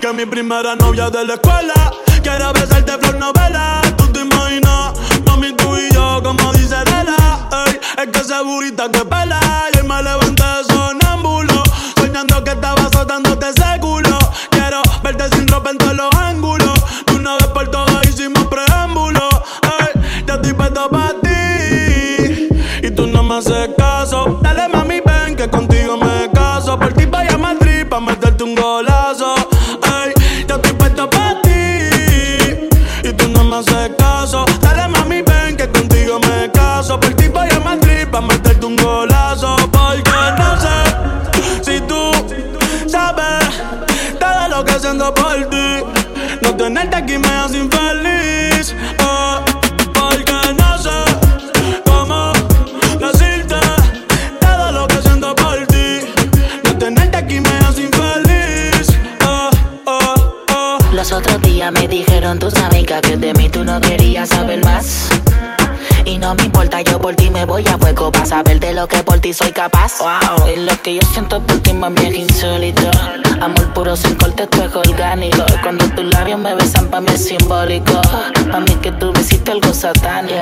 Primera novia de la escuela. Quiero besarte flor novela. Tú te imaginas, mami, tú y yo, como dice Lela. Ey, es que esa burita que pela. Y me levanté sonámbulo. Soñando que estaba azotándote ese culo. Quiero verte sin ropa en todos los ángulos. Tú una vez por todas hicimos preámbulo. Ey, ya estoy puesto para ti. Y tú no me haces caso. Dale, mami, ven que contigo me caso. Por ti vaya a Madrid pa' meterte un golazo. Por ti voy a Madrid pa' meterte un golazo. Porque no sé si tú sabes todo lo que siento por ti. No tenerte aquí me hace infeliz. Oh, porque no sé cómo decirte todo lo que siento por ti. No tenerte aquí me hace infeliz. Oh, oh, oh. Los otros días me dijeron tus amigas que de mí tú no querías saber más. Y no me importa, yo por ti me voy a fuego para saber de lo que por ti soy capaz. Wow, y lo que yo siento por ti, mami, es insólito. Amor puro sin corte, tu es orgánico. Y cuando tus labios me besan, pa' mí es simbólico. Pa' mí que tú hiciste algo satánico.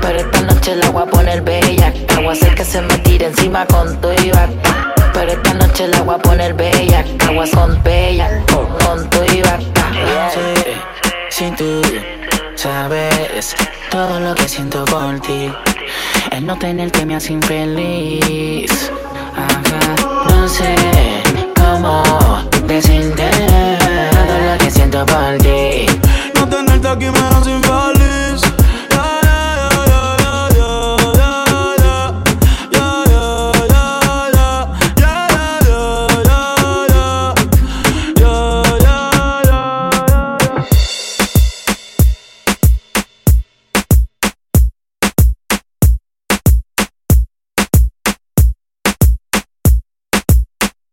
Pero esta noche la voy a poner bella. Voy a hacer que se me tire encima con tu y Pero esta noche la voy a poner bella. Voy con bella, con tu y sin tú sabes todo lo que siento por ti. El no tenerte me hace infeliz. Ajá, no sé cómo